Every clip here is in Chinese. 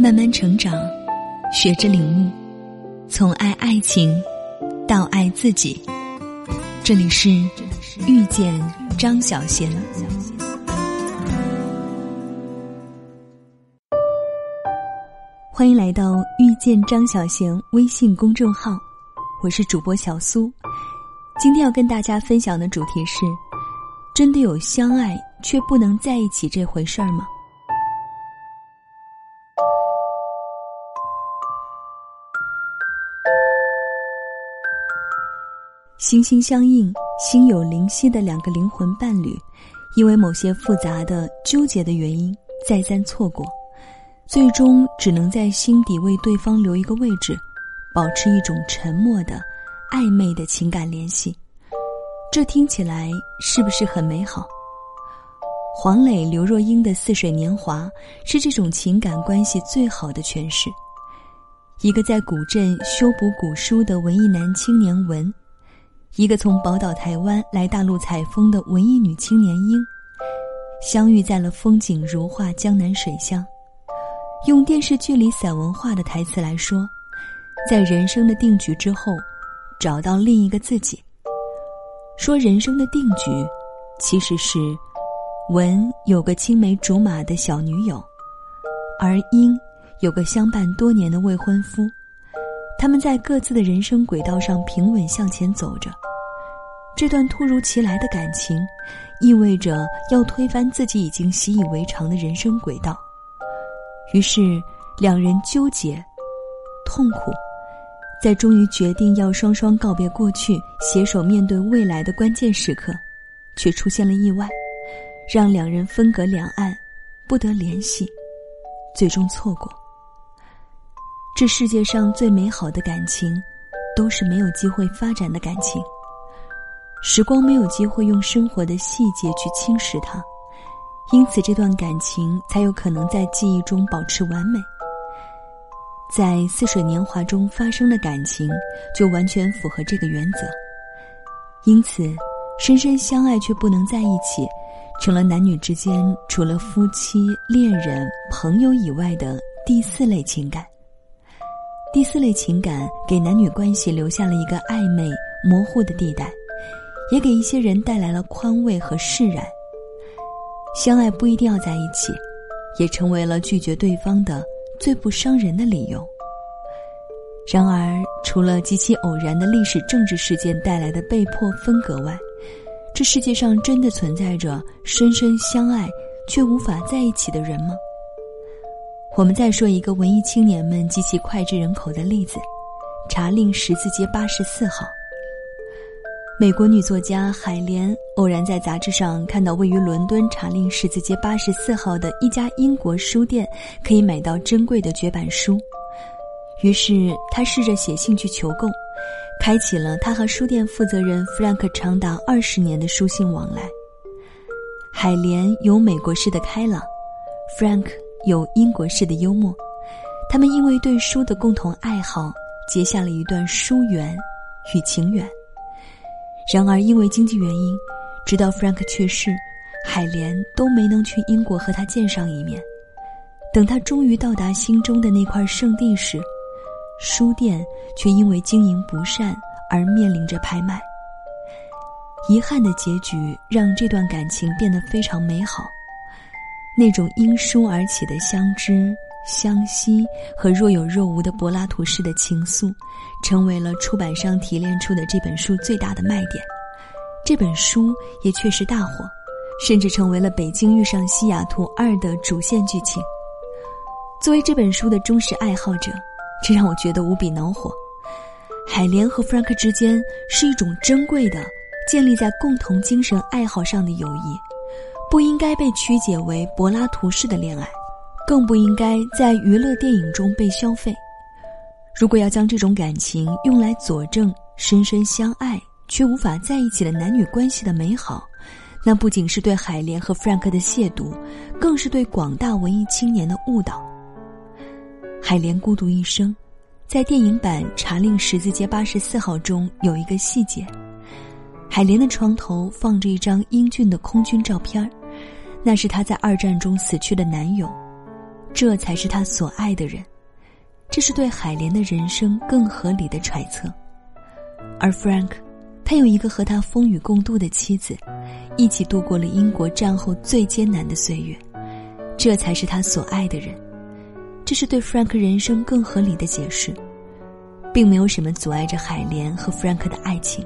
慢慢成长，学着领悟，从爱爱情到爱自己。这里是遇见张小贤，欢迎来到遇见张小贤微信公众号，我是主播小苏。今天要跟大家分享的主题是：真的有相爱却不能在一起这回事儿吗？心心相印、心有灵犀的两个灵魂伴侣，因为某些复杂的、纠结的原因，再三错过，最终只能在心底为对方留一个位置，保持一种沉默的。暧昧的情感联系，这听起来是不是很美好？黄磊、刘若英的《似水年华》是这种情感关系最好的诠释。一个在古镇修补古书的文艺男青年文，一个从宝岛台湾来大陆采风的文艺女青年英，相遇在了风景如画江南水乡。用电视剧里散文化的台词来说，在人生的定局之后。找到另一个自己。说人生的定局，其实是文有个青梅竹马的小女友，而英有个相伴多年的未婚夫。他们在各自的人生轨道上平稳向前走着。这段突如其来的感情，意味着要推翻自己已经习以为常的人生轨道。于是，两人纠结、痛苦。在终于决定要双双告别过去，携手面对未来的关键时刻，却出现了意外，让两人分隔两岸，不得联系，最终错过。这世界上最美好的感情，都是没有机会发展的感情。时光没有机会用生活的细节去侵蚀它，因此这段感情才有可能在记忆中保持完美。在《似水年华》中发生的感情，就完全符合这个原则。因此，深深相爱却不能在一起，成了男女之间除了夫妻、恋人、朋友以外的第四类情感。第四类情感给男女关系留下了一个暧昧、模糊的地带，也给一些人带来了宽慰和释然。相爱不一定要在一起，也成为了拒绝对方的。最不伤人的理由。然而，除了极其偶然的历史政治事件带来的被迫分隔外，这世界上真的存在着深深相爱却无法在一起的人吗？我们再说一个文艺青年们极其脍炙人口的例子：查令十字街八十四号。美国女作家海莲偶然在杂志上看到位于伦敦查令十字街八十四号的一家英国书店可以买到珍贵的绝版书，于是她试着写信去求购，开启了她和书店负责人 Frank 长达二十年的书信往来。海莲有美国式的开朗，Frank 有英国式的幽默，他们因为对书的共同爱好结下了一段书缘与情缘。然而，因为经济原因，直到 Frank 去世，海莲都没能去英国和他见上一面。等他终于到达心中的那块圣地时，书店却因为经营不善而面临着拍卖。遗憾的结局让这段感情变得非常美好，那种因书而起的相知。相惜和若有若无的柏拉图式的情愫，成为了出版商提炼出的这本书最大的卖点。这本书也确实大火，甚至成为了《北京遇上西雅图二》的主线剧情。作为这本书的忠实爱好者，这让我觉得无比恼火。海莲和 Frank 之间是一种珍贵的、建立在共同精神爱好上的友谊，不应该被曲解为柏拉图式的恋爱。更不应该在娱乐电影中被消费。如果要将这种感情用来佐证深深相爱却无法在一起的男女关系的美好，那不仅是对海莲和 Frank 的亵渎，更是对广大文艺青年的误导。海莲孤独一生，在电影版《查令十字街八十四号》中有一个细节：海莲的床头放着一张英俊的空军照片那是她在二战中死去的男友。这才是他所爱的人。这是对海莲的人生更合理的揣测。而 Frank，他有一个和他风雨共度的妻子，一起度过了英国战后最艰难的岁月。这才是他所爱的人。这是对 Frank 人生更合理的解释。并没有什么阻碍着海莲和 Frank 的爱情，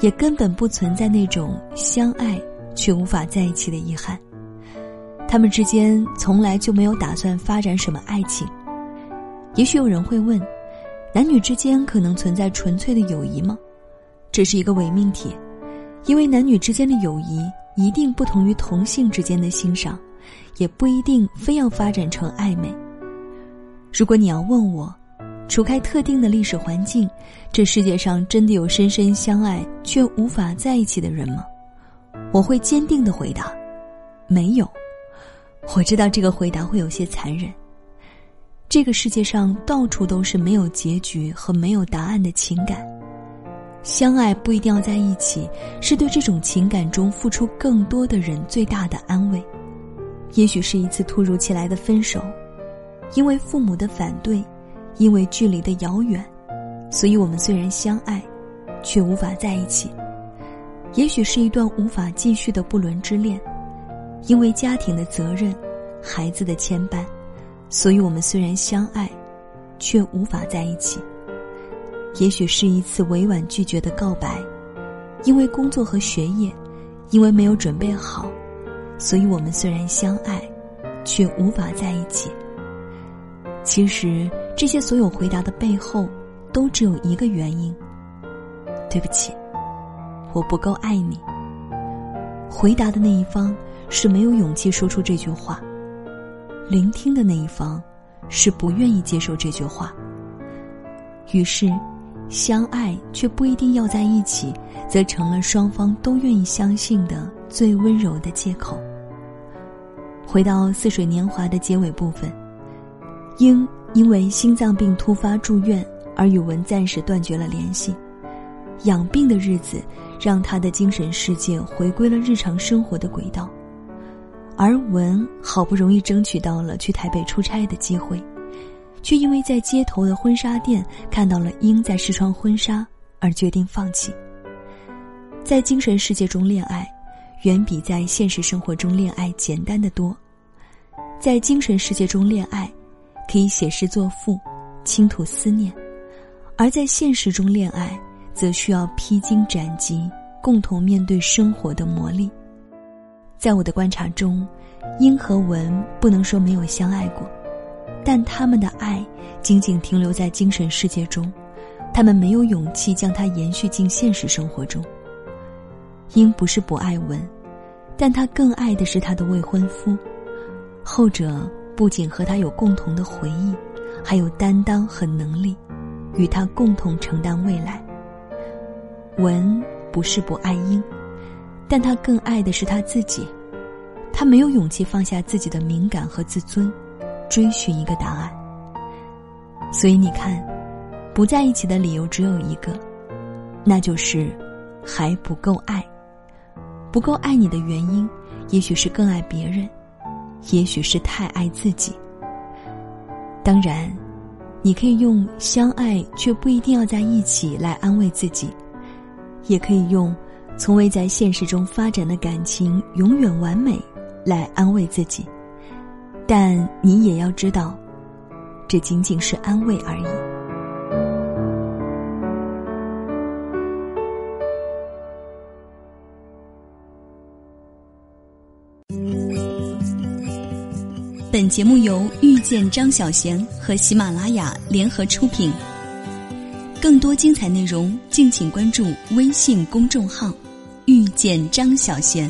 也根本不存在那种相爱却无法在一起的遗憾。他们之间从来就没有打算发展什么爱情。也许有人会问：男女之间可能存在纯粹的友谊吗？这是一个伪命题，因为男女之间的友谊一定不同于同性之间的欣赏，也不一定非要发展成暧昧。如果你要问我，除开特定的历史环境，这世界上真的有深深相爱却无法在一起的人吗？我会坚定的回答：没有。我知道这个回答会有些残忍。这个世界上到处都是没有结局和没有答案的情感，相爱不一定要在一起，是对这种情感中付出更多的人最大的安慰。也许是一次突如其来的分手，因为父母的反对。因为距离的遥远，所以我们虽然相爱，却无法在一起。也许是一段无法继续的不伦之恋，因为家庭的责任、孩子的牵绊，所以我们虽然相爱，却无法在一起。也许是一次委婉拒绝的告白，因为工作和学业，因为没有准备好，所以我们虽然相爱，却无法在一起。其实。这些所有回答的背后，都只有一个原因。对不起，我不够爱你。回答的那一方是没有勇气说出这句话，聆听的那一方是不愿意接受这句话。于是，相爱却不一定要在一起，则成了双方都愿意相信的最温柔的借口。回到《似水年华》的结尾部分，英。因为心脏病突发住院，而与文暂时断绝了联系。养病的日子让他的精神世界回归了日常生活的轨道，而文好不容易争取到了去台北出差的机会，却因为在街头的婚纱店看到了英在试穿婚纱而决定放弃。在精神世界中恋爱，远比在现实生活中恋爱简单的多。在精神世界中恋爱。可以写诗作赋，倾吐思念；而在现实中恋爱，则需要披荆斩棘，共同面对生活的磨砺。在我的观察中，英和文不能说没有相爱过，但他们的爱仅仅停留在精神世界中，他们没有勇气将它延续进现实生活中。英不是不爱文，但他更爱的是他的未婚夫，后者。不仅和他有共同的回忆，还有担当和能力，与他共同承担未来。文不是不爱英，但他更爱的是他自己。他没有勇气放下自己的敏感和自尊，追寻一个答案。所以你看，不在一起的理由只有一个，那就是还不够爱。不够爱你的原因，也许是更爱别人。也许是太爱自己。当然，你可以用相爱却不一定要在一起来安慰自己，也可以用从未在现实中发展的感情永远完美来安慰自己。但你也要知道，这仅仅是安慰而已。本节目由遇见张小贤和喜马拉雅联合出品。更多精彩内容，敬请关注微信公众号“遇见张小娴”。